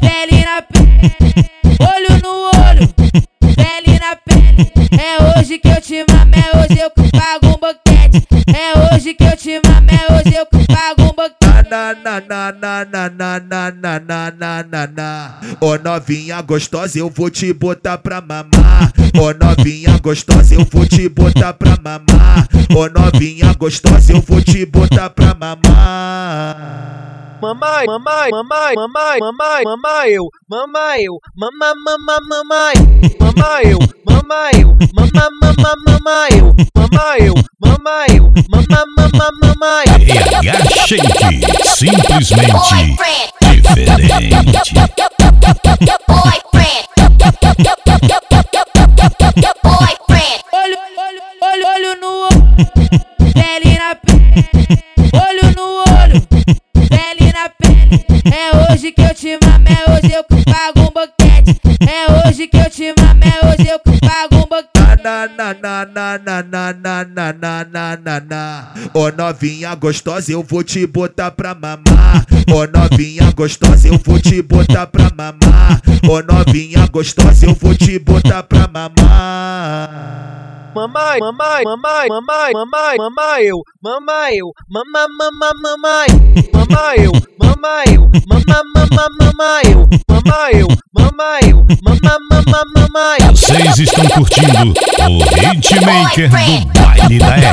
pele na pele, olho no olho, pele na pele. É hoje que eu te mamo, é hoje eu que pago um boquete. É hoje que eu te mamo, é hoje eu que pago um boquete. Na na na na na na na na na na na na Ô novinha gostosa, eu vou te botar pra mamar. Ô novinha gostosa, eu vou te botar pra mamar. Ô novinha gostosa, eu vou te botar pra mamar. Mamãe, mamãe, mamãe, mamãe, mamãe, mamãe, eu, mamãe, eu, mamãe, mamãe, mamãe, mamãe, eu, mamãe, eu, mamãe, mamãe, mamãe, eu, mamãe, eu, mamãe, eu, mamãe, mamãe, mamãe. RH Shake, simplesmente diferente. Hoje que eu te mamo, é hoje eu que pago um boquete. É hoje que eu te mamo, é hoje eu que pago um boquete. Na na na na na na na na na na na na Ô novinha gostosa, eu vou te botar pra mamar. Ô novinha gostosa, eu vou te botar pra mamar. Ô novinha gostosa, eu vou te botar pra mamar. Mamãe, mamãe, mamãe, mamãe, mamãe, mamãe, eu, mamãe, eu, mamãe, mamãe, mamãe, mamãe, eu, mama eu, mama mama mama eu, mama eu, mama eu, mama mama mama eu. Vocês estão curtindo o Hitmaker do baile da